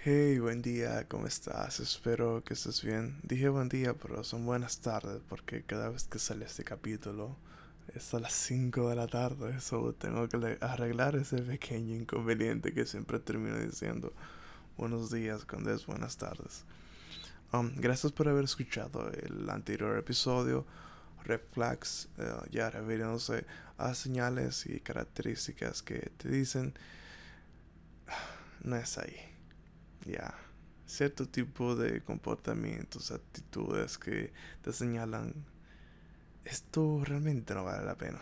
Hey, buen día, ¿cómo estás? Espero que estés bien. Dije buen día, pero son buenas tardes porque cada vez que sale este capítulo es a las 5 de la tarde. Eso tengo que arreglar ese pequeño inconveniente que siempre termino diciendo buenos días cuando es buenas tardes. Um, gracias por haber escuchado el anterior episodio. Red flags, eh, ya refiriéndose a señales y características que te dicen no es ahí ya cierto tipo de comportamientos, actitudes que te señalan esto realmente no vale la pena.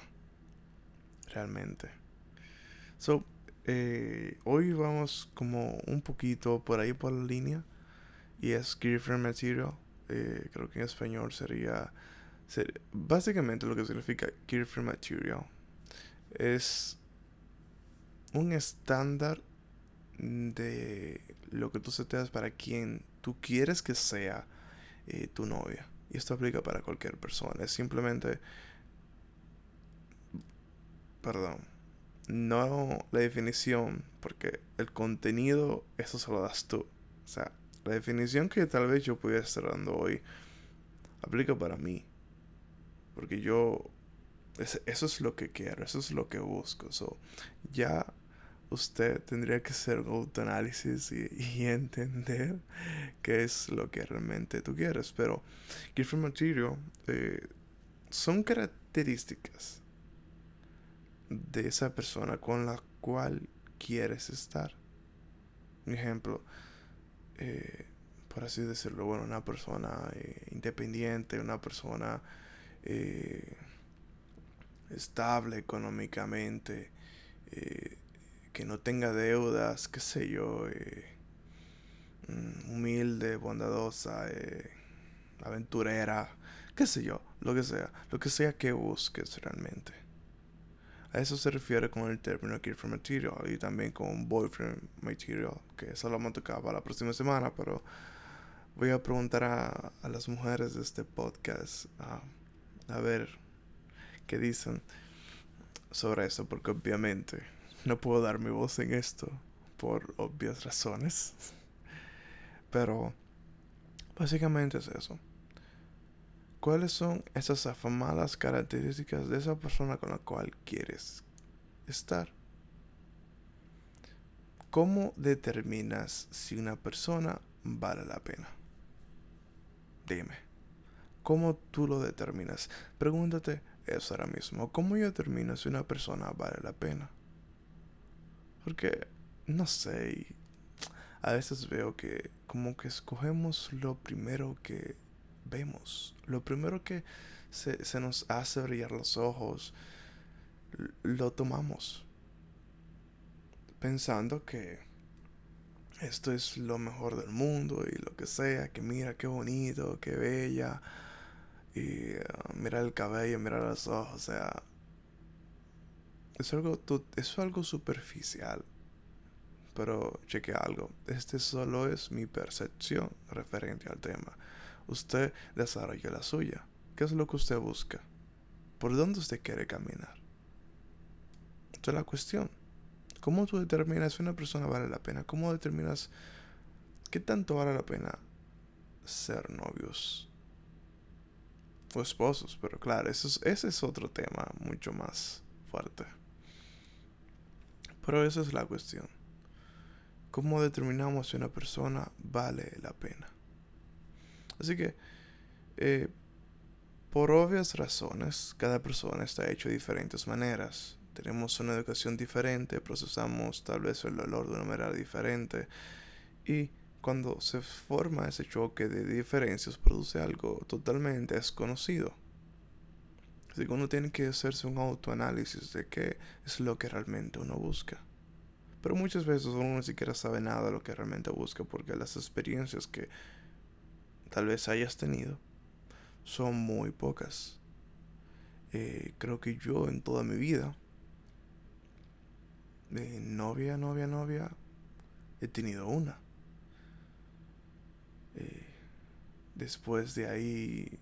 Realmente. So, eh, hoy vamos como un poquito por ahí por la línea. Y es Girlfriend Material. Eh, creo que en español sería, Básicamente lo que significa Girlfriend Material es un estándar de lo que tú seteas para quien tú quieres que sea eh, tu novia. Y esto aplica para cualquier persona. Es simplemente... Perdón. No la definición, porque el contenido, eso se lo das tú. O sea, la definición que tal vez yo pudiera estar dando hoy, aplica para mí. Porque yo... eso es lo que quiero, eso es lo que busco. So, ya usted tendría que hacer autoanálisis y, entender qué es lo que realmente tú quieres. Pero Gift Material eh, son características de esa persona con la cual quieres estar. Un ejemplo, eh, por así decirlo, bueno, una persona eh, independiente, una persona estable económicamente, que no tenga deudas, qué sé yo, eh, mm, humilde, bondadosa, eh, aventurera, qué sé yo, lo que sea, lo que sea que busques realmente. A eso se refiere con el término Girlfriend Material y también con Boyfriend Material, que eso lo vamos a tocar para la próxima semana, pero voy a preguntar a, las mujeres de este podcast a ver qué dicen sobre eso, porque obviamente no puedo dar mi voz en esto por obvias razones. Pero básicamente es eso. ¿Cuáles son esas afamadas características de esa persona con la cual quieres estar? ¿Cómo determinas si una persona vale la pena? Dime, ¿cómo tú lo determinas? Pregúntate eso ahora mismo. ¿Cómo yo determino si una persona vale la pena? Porque, no sé, a veces veo que como que escogemos lo primero que vemos, lo primero que se, se nos hace brillar los ojos, lo tomamos pensando que esto es lo mejor del mundo y lo que sea, que mira qué bonito, qué bella, y uh, mira el cabello, mira los ojos, o sea, es algo, es algo superficial. Pero cheque algo. Este solo es mi percepción referente al tema. Usted desarrolla la suya. ¿Qué es lo que usted busca? ¿Por dónde usted quiere caminar? Esta es la cuestión. ¿Cómo tú determinas si una persona vale la pena? ¿Cómo determinas qué tanto vale la pena ser novios? O esposos, pero claro, eso ese es otro tema mucho más fuerte. Pero esa es la cuestión. ¿Cómo determinamos si una persona vale la pena? Así que, eh, por obvias razones, cada persona está hecho de diferentes maneras. Tenemos una educación diferente, procesamos tal vez el dolor de una manera diferente. Y cuando se forma ese choque de diferencias, produce algo totalmente desconocido. Así que uno tiene que hacerse un autoanálisis de qué es lo que realmente uno busca. Pero muchas veces uno ni siquiera sabe nada de lo que realmente busca porque las experiencias que tal vez hayas tenido son muy pocas. Eh, creo que yo en toda mi vida, de novia, novia, novia, he tenido una. Eh, después de ahí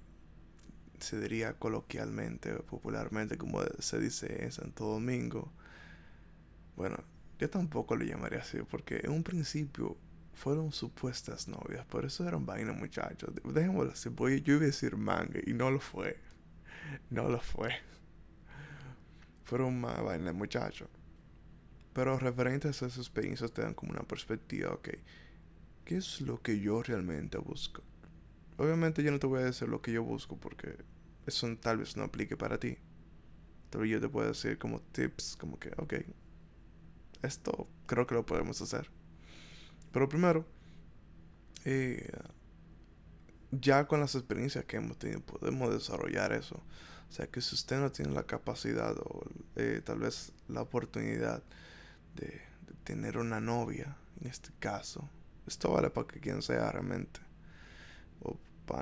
se diría coloquialmente, popularmente, como se dice en Santo Domingo. Bueno, yo tampoco lo llamaría así, porque en un principio fueron supuestas novias, por eso eran vainas, muchachos. Dejémoslo así, voy, yo iba a decir manga y no lo fue. No lo fue. Fueron más vainas, muchachos. Pero referentes a esas experiencias te dan como una perspectiva, ok. ¿Qué es lo que yo realmente busco? Obviamente yo no te voy a decir lo que yo busco porque eso tal vez no aplique para ti. Pero yo te puedo decir como tips, como que, ok, esto creo que lo podemos hacer. Pero primero, eh, ya con las experiencias que hemos tenido, podemos desarrollar eso. O sea, que si usted no tiene la capacidad o eh, tal vez la oportunidad de, de, tener una novia, en este caso, esto vale para que quien sea realmente,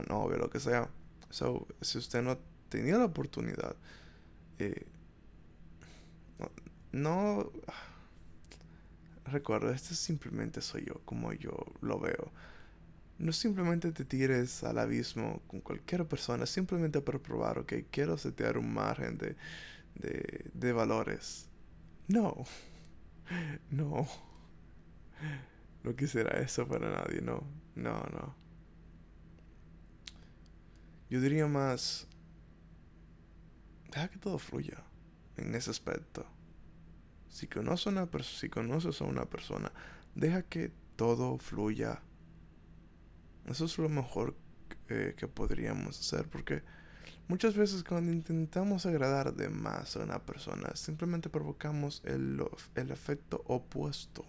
novia, lo que sea. So, si usted no tenía la oportunidad, eh, no, no recuerdo, esto simplemente soy yo, como yo lo veo. No simplemente te tires al abismo con cualquier persona, simplemente para probar, ok, quiero setear un margen de, de, de valores. No, no, no quisiera eso para nadie, no, no, no. Yo diría más, deja que todo fluya en ese aspecto. Si conoces, una si conoces a una persona, deja que todo fluya. Eso es lo mejor eh, que podríamos hacer porque muchas veces cuando intentamos agradar de más a una persona, simplemente provocamos el, el efecto opuesto.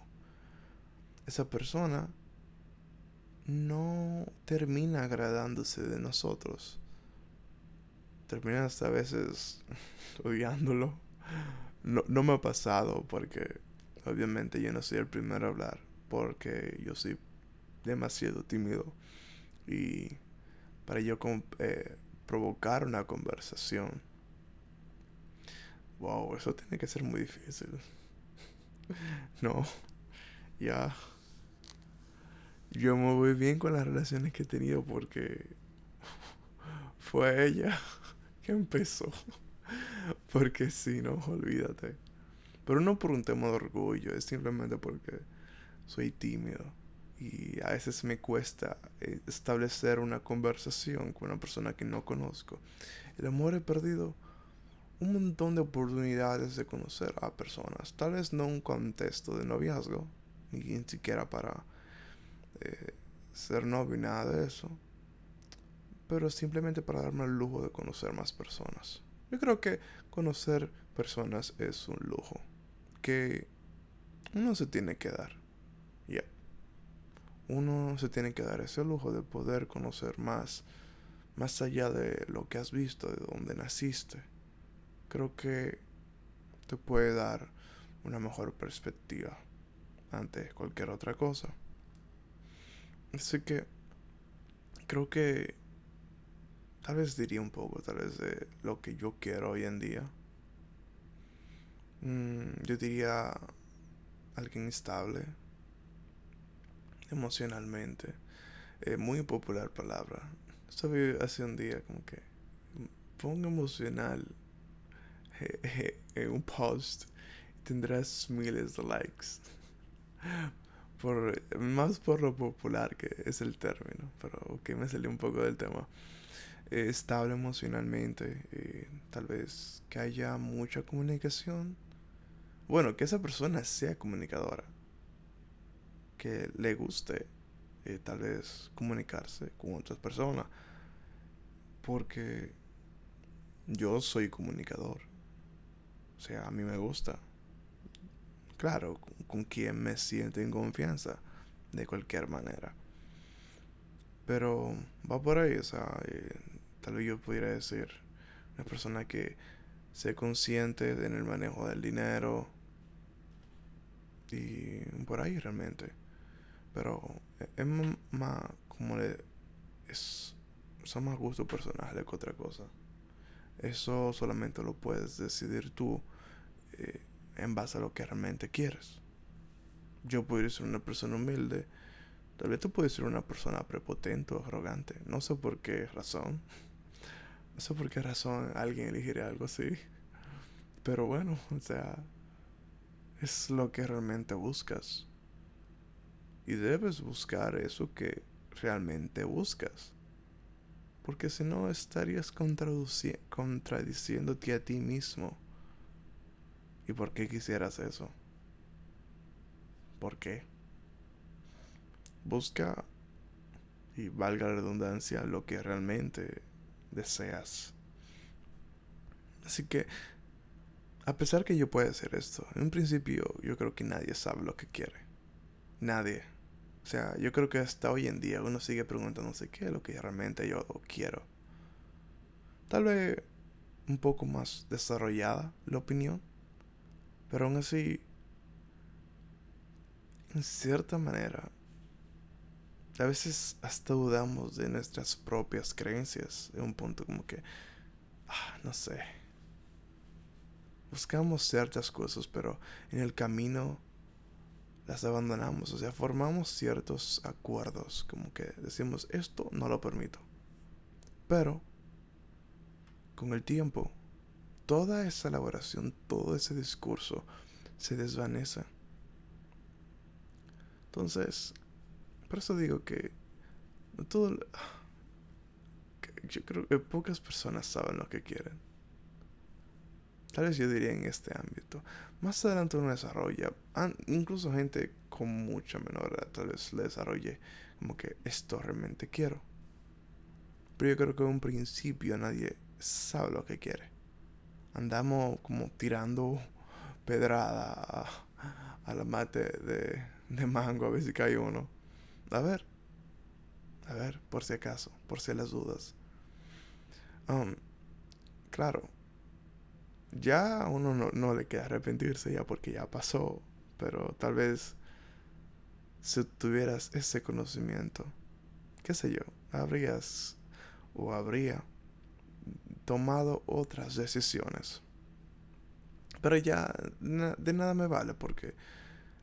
Esa persona no termina agradándose de nosotros. Termina hasta a veces odiándolo. No, no me ha pasado porque obviamente yo no soy el primero a hablar porque yo soy demasiado tímido. Y para yo eh, provocar una conversación wow eso tiene que ser muy difícil. No ya yo me voy bien con las relaciones que he tenido porque fue ella que empezó porque si no, olvídate. Pero no por un tema de orgullo, es simplemente porque soy tímido. Y a veces me cuesta eh, establecer una conversación con una persona que no conozco. El amor he perdido un montón de oportunidades de conocer a personas. Tal vez no un contexto de noviazgo, ni siquiera para eh, ser novio, nada de eso. Pero simplemente para darme el lujo de conocer más personas. Yo creo que conocer personas es un lujo que uno se tiene que dar. Ya. Uno se tiene que dar ese lujo de poder conocer más, más allá de lo que has visto, de donde naciste. Creo que te puede dar una mejor perspectiva ante cualquier otra cosa. Así que creo que Tal vez diría un poco, tal vez de lo que yo quiero hoy en día. Mm, yo diría alguien estable emocionalmente. Eh, muy popular palabra. Sabía hace un día como que pongo emocional en un post tendrás miles de likes. Por, más por lo popular que es el término, pero que me salió un poco del tema. Eh, estable emocionalmente, eh, tal vez que haya mucha comunicación. Bueno, que esa persona sea comunicadora, que le guste eh, tal vez comunicarse con otras personas, porque yo soy comunicador, o sea, a mí me gusta. Claro, con, quien me siento en confianza, de cualquier manera. Pero va por ahí, o sea, tal vez yo pudiera decir, una persona que sea consciente en el manejo del dinero y por ahí realmente. Pero es más como le es son más gustos personales que otra cosa. Eso solamente lo puedes decidir tú eh, en base a lo que realmente quieres. Yo podría ser una persona humilde, tal vez tú puedes ser una persona prepotente o arrogante, no sé por qué razón. No sé por qué razón alguien elegiría algo así. Pero bueno, o sea, es lo que realmente buscas. Y debes buscar eso que realmente buscas. Porque si no estarías contradiciéndote a ti mismo. ¿Y por qué quisieras eso? ¿Por qué? Busca, y valga la redundancia, lo que realmente deseas. Así que, a pesar que yo pueda hacer esto, en un principio yo creo que nadie sabe lo que quiere. Nadie. O sea, yo creo que hasta hoy en día uno sigue preguntándose qué es lo que realmente yo quiero. Tal vez un poco más desarrollada la opinión, pero aún así, en cierta manera, a veces hasta dudamos de nuestras propias creencias. En un punto como que, ah, no sé. Buscamos ciertas cosas, pero en el camino las abandonamos, o sea, formamos ciertos acuerdos, como que decimos, esto no lo permito. Pero, con el tiempo, toda esa elaboración, todo ese discurso se desvanece. Entonces, por eso digo que todo yo creo que pocas personas saben lo que quieren. Tal vez yo diría en este ámbito. Más adelante uno desarrolla, incluso gente con mucha menor edad, tal vez le desarrolle como que esto realmente quiero. Pero yo creo que en un principio nadie sabe lo que quiere. Andamos como tirando pedrada a, la mate de, de mango a ver si cae uno. A ver, a ver, por si acaso, por si las dudas. Um, claro, ya a uno no, no, le queda arrepentirse ya porque ya pasó, pero tal vez si tuvieras ese conocimiento, qué sé yo, habrías o habría tomado otras decisiones. Pero ya de nada me vale porque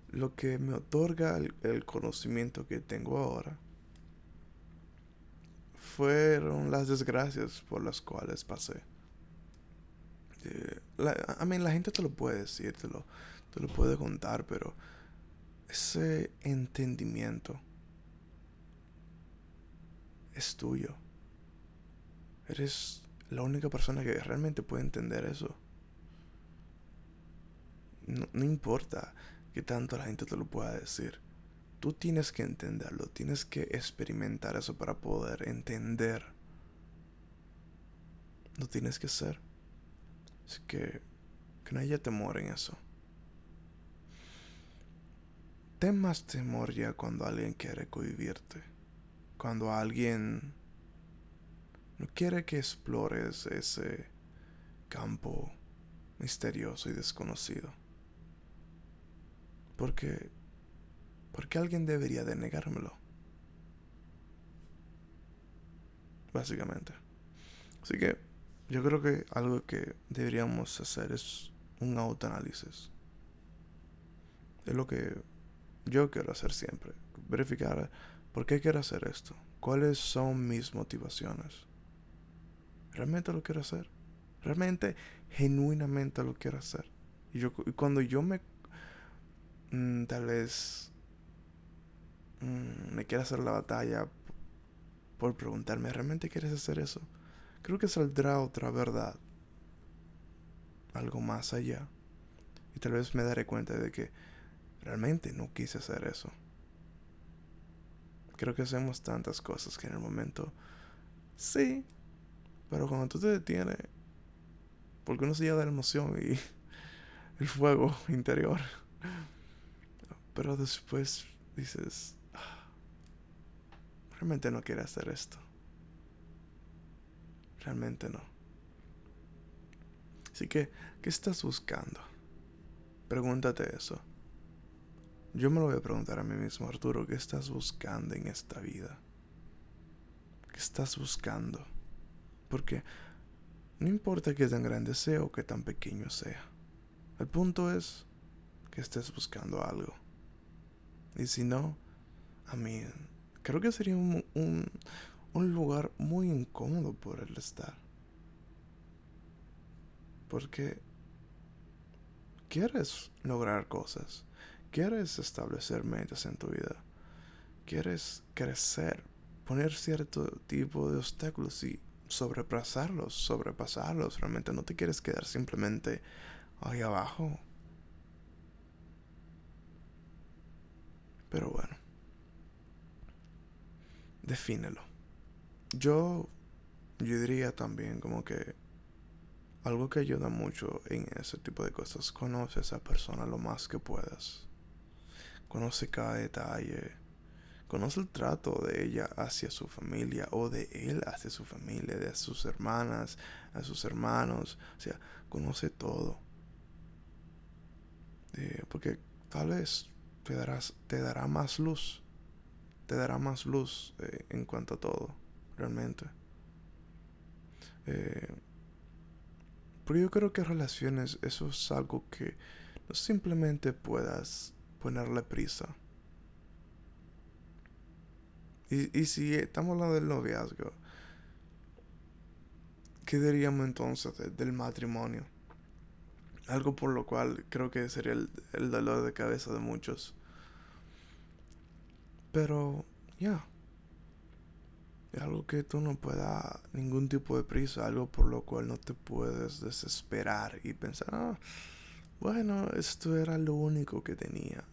lo que me otorga el conocimiento que tengo ahora fueron las desgracias por las cuales pasé. Este, la, a mí la gente te lo puede decir, te lo, te lo puede contar, pero ese entendimiento es tuyo. Eres la única persona que realmente puede entender eso. No, importa que tanto la gente te lo pueda decir. Tú tienes que entenderlo, tienes que experimentar eso para poder entender. Lo tienes que hacer. Así que, que no haya temor en eso. Ten más temor ya cuando alguien quiere cohibirte. Cuando alguien no quiere que explores ese campo misterioso y desconocido. Porque, porque alguien debería de negármelo. Básicamente. Así que yo creo que algo que deberíamos hacer es un autoanálisis. Es lo que yo quiero hacer siempre. Verificar por qué quiero hacer esto. ¿Cuáles son mis motivaciones? ¿Realmente lo quiero hacer? ¿Realmente, genuinamente lo quiero hacer? Y, yo, cuando yo me... Mm, tal vez... Mm, me quiera hacer la batalla por preguntarme, ¿realmente quieres hacer eso? creo que saldrá otra verdad. Algo más allá. Y tal vez me daré cuenta de que realmente no quise hacer eso. Creo que hacemos tantas cosas que en el momento sí, pero cuando tú te detienes, porque uno se lleva de la emoción y el fuego interior, pero después dices, ah, realmente no quiero hacer esto. Realmente no. Así que, ¿qué estás buscando? Pregúntate eso. Yo me lo voy a preguntar a mí mismo, Arturo, ¿qué estás buscando en esta vida? ¿Qué estás buscando? Porque no importa qué tan grande sea o qué tan pequeño sea. El punto es que estés buscando algo. Y si no, a mí creo que sería un, un lugar muy incómodo por el estar. Porque quieres lograr cosas, quieres establecer metas en tu vida, quieres crecer, poner cierto tipo de obstáculos y sobrepasarlos, sobrepasarlos. Realmente no te quieres quedar simplemente ahí abajo. Pero bueno, defínelo. Yo, yo diría también como que algo que ayuda mucho en ese tipo de cosas, conoce a esa persona lo más que puedas. Conoce cada detalle. Conoce el trato de ella hacia su familia o de él hacia su familia, de sus hermanas, a sus hermanos. O sea, conoce todo. Eh, porque tal vez te, darás, te dará más luz. Te dará más luz eh, en cuanto a todo, realmente. Eh, porque yo creo que relaciones, eso es algo que no simplemente puedas ponerle prisa. Y, y si estamos hablando del noviazgo, ¿qué diríamos entonces del matrimonio? Algo por lo cual creo que sería el, dolor de cabeza de muchos. Pero, ya. Es algo que tú no puedas ningún tipo de prisa, algo por lo cual no te puedes desesperar y pensar, ah, bueno, esto era lo único que tenía.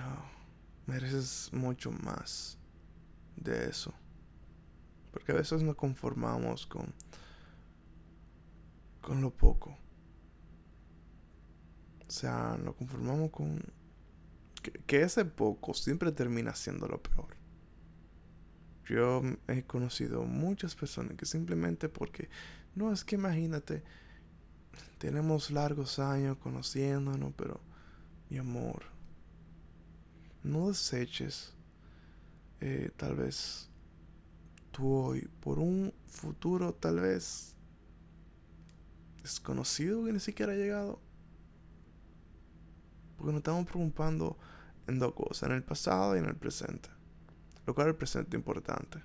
No. Mereces mucho más de eso. Porque a veces nos conformamos con con lo poco. O sea, nos conformamos con que, ese poco siempre termina siendo lo peor. Yo he conocido muchas personas que simplemente porque, no es que imagínate, tenemos largos años conociéndonos, pero mi amor, no deseches eh, tal vez tú hoy por un futuro tal vez desconocido que ni siquiera ha llegado. Porque nos estamos preocupando en dos cosas, en el pasado y en el presente. Lo cual el presente es importante.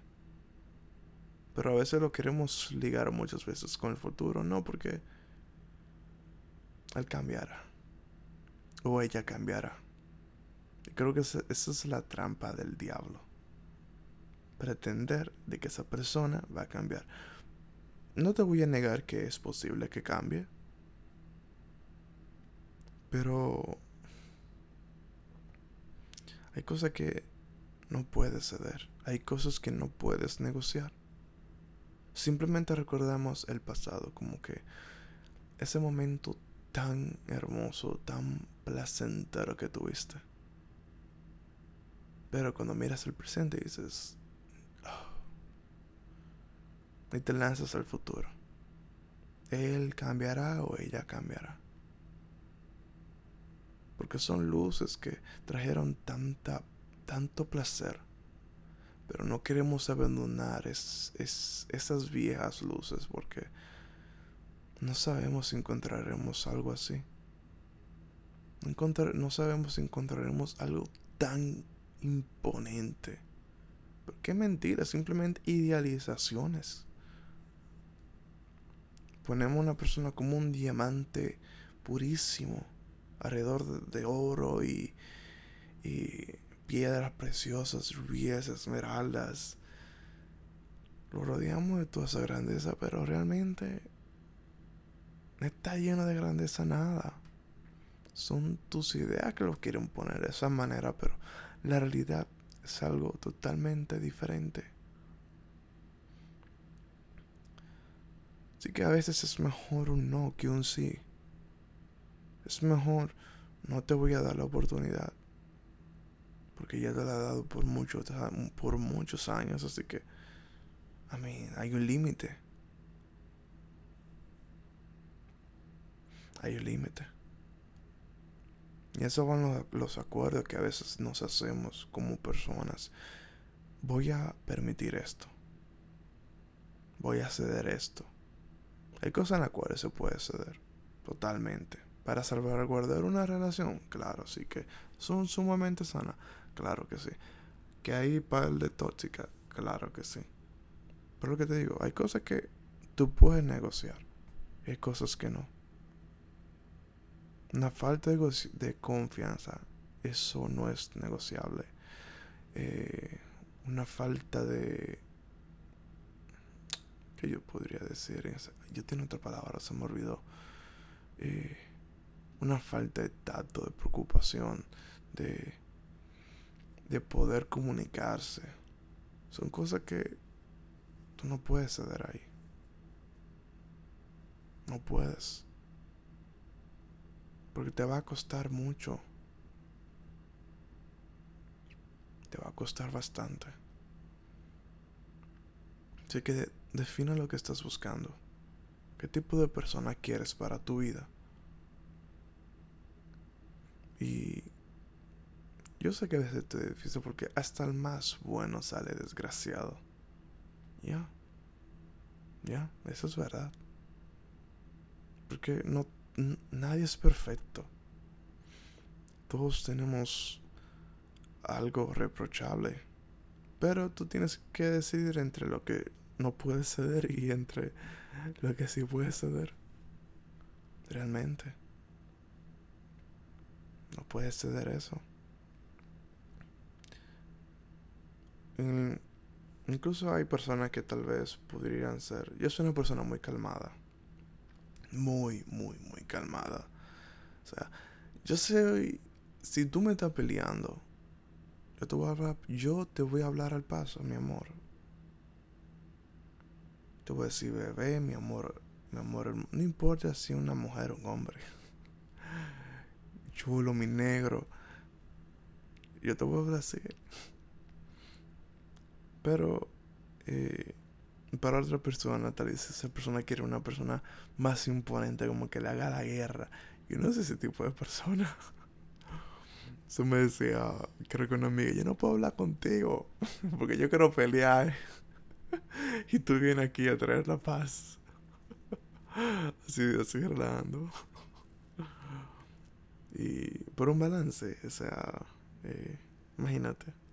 Pero a veces lo queremos ligar muchas veces con el futuro, no porque él cambiará. O ella cambiará. Creo que esa es la trampa del diablo. Pretender de que esa persona va a cambiar. No te voy a negar que es posible que cambie. Pero hay cosas que no puedes ceder. Hay cosas que no puedes negociar. Simplemente recordamos el pasado como que ese momento tan hermoso, tan placentero que tuviste. Pero cuando miras el presente dices, oh", y te lanzas al futuro. Él cambiará o ella cambiará porque son luces que trajeron tanta, tanto placer. Pero no queremos abandonar es, esas viejas luces porque no sabemos si encontraremos algo así. no sabemos si encontraremos algo tan imponente. Pero qué mentira, simplemente idealizaciones. Ponemos a una persona como un diamante purísimo alrededor de, oro y, piedras preciosas, rubíes, esmeraldas. Lo rodeamos de toda esa grandeza, pero realmente no está lleno de grandeza nada. Son tus ideas que lo quieren poner de esa manera, pero la realidad es algo totalmente diferente. Así que a veces es mejor un no que un sí es mejor, no te voy a dar la oportunidad. Porque ya te la he dado por, mucho, por muchos años, así que, a mí, hay un límite. Hay un límite. Y eso van los, los acuerdos que a veces nos hacemos como personas. Voy a permitir esto. Voy a ceder esto. Hay cosas en las cuales se puede ceder. Totalmente para salvaguardar una relación, claro, sí que son sumamente sanas, claro que sí. Que hay par de tóxicas, claro que sí. Pero lo que te digo, hay cosas que tú puedes negociar, hay cosas que no. Una falta de, confianza, eso no es negociable. Eh, una falta de... ¿Qué yo podría decir? Yo tengo otra palabra, se me olvidó. Eh, una falta de tacto, de preocupación, de, de poder comunicarse. Son cosas que tú no puedes ceder ahí. No puedes. Porque te va a costar mucho. Te va a costar bastante. Así que define lo que estás buscando. ¿Qué tipo de persona quieres para tu vida? Y yo sé que a veces es difícil porque hasta el más bueno sale desgraciado. Ya. Ya, eso es verdad. Porque no nadie es perfecto. Todos tenemos algo reprochable. Pero tú tienes que decidir entre lo que no puedes ceder y entre lo que sí puedes ceder. Realmente. No puedes ceder eso. incluso hay personas que tal vez podrían ser. Yo soy una persona muy calmada muy, muy, muy calmada. O sea, yo sé, si tú me estás peleando, yo te voy a hablar, yo te voy a hablar al paso, mi amor. Te voy a decir, bebé, mi amor, mi amor, no importa si una mujer o un hombre. Chulo, mi negro. Yo te voy a hablar así. Pero, eh, para otra persona, tal vez esa persona quiere una persona más imponente, como que le haga la guerra. Yo no sé ese tipo de persona. Eso me decía, creo que una amiga, yo no puedo hablar contigo, porque yo quiero pelear. y tú vienes aquí a traer la paz. así, así relajando. y por un balance, o sea, eh, imagínate.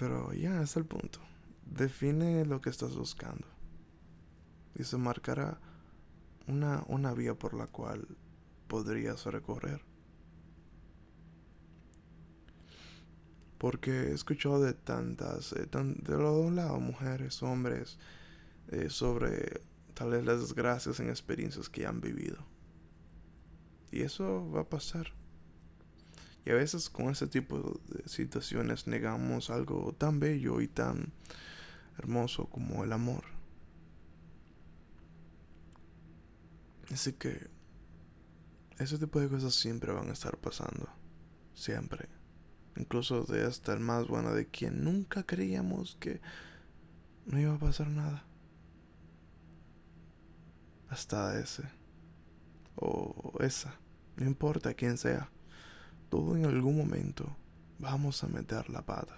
Pero ya es el punto. Define lo que estás buscando. Y se marcará una, una vía por la cual podrías recorrer. Porque he escuchado de tantas, eh, de los dos lados, mujeres, hombres, eh, sobre tal vez las desgracias en experiencias que han vivido. Y eso va a pasar. Y a veces con ese tipo de situaciones negamos algo tan bello y tan hermoso como el amor. Así que ese tipo de cosas siempre van a estar pasando. Siempre. Incluso de hasta el más bueno de quien nunca creíamos que no iba a pasar nada. Hasta ese. O esa. No importa quién sea todo en algún momento vamos a meter la pata.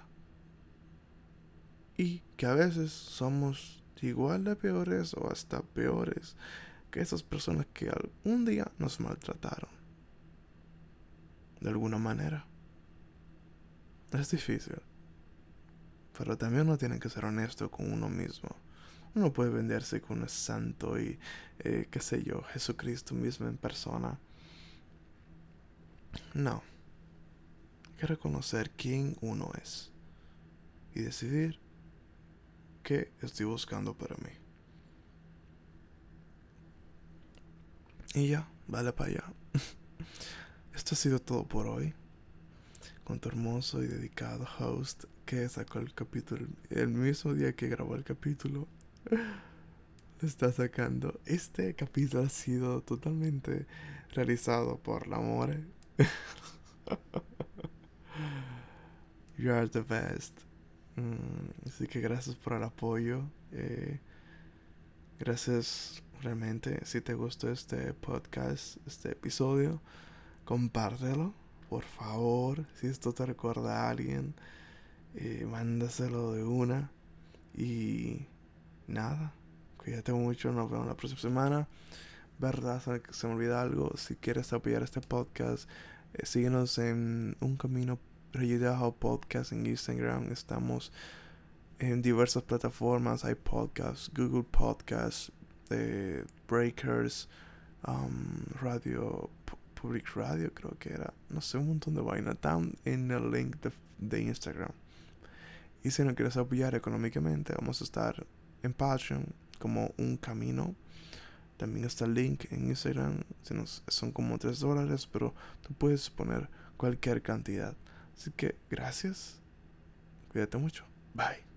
Y que a veces somos igual de peores o hasta peores que esas personas que algún día nos maltrataron. De alguna manera. Es difícil. Pero también uno tiene que ser honesto con uno mismo. Uno puede venderse con un santo y, eh, qué sé yo, Jesucristo mismo en persona. No reconocer quién uno es y decidir qué estoy buscando para mí. Y ya, vale para allá. Esto ha sido todo por hoy. Con tu hermoso y dedicado host que sacó el capítulo el mismo día que grabó el capítulo. Está sacando. Este capítulo ha sido totalmente realizado por la amor. You are the best. Mm, así que gracias por el apoyo. Eh, gracias realmente. Si te gustó este podcast, este episodio, compártelo. Por favor. Si esto te recuerda a alguien, eh, mándaselo de una. Y nada. Cuídate mucho. Nos vemos la próxima semana. Verdad, se me olvida algo. Si quieres apoyar este podcast, eh, síguenos en Un Camino Rayudajo Podcast en Instagram. Estamos en diversas plataformas. Hay podcasts, Google Podcasts, eh, Breakers, um, radio, public radio creo que era, no sé, un montón de vaina. Están en el link de, de Instagram. Y si no quieres apoyar económicamente, vamos a estar en Patreon como un camino. También está el link en Instagram. son como 3 dólares, pero tú puedes poner cualquier cantidad. Así que gracias. Cuídate mucho. Bye.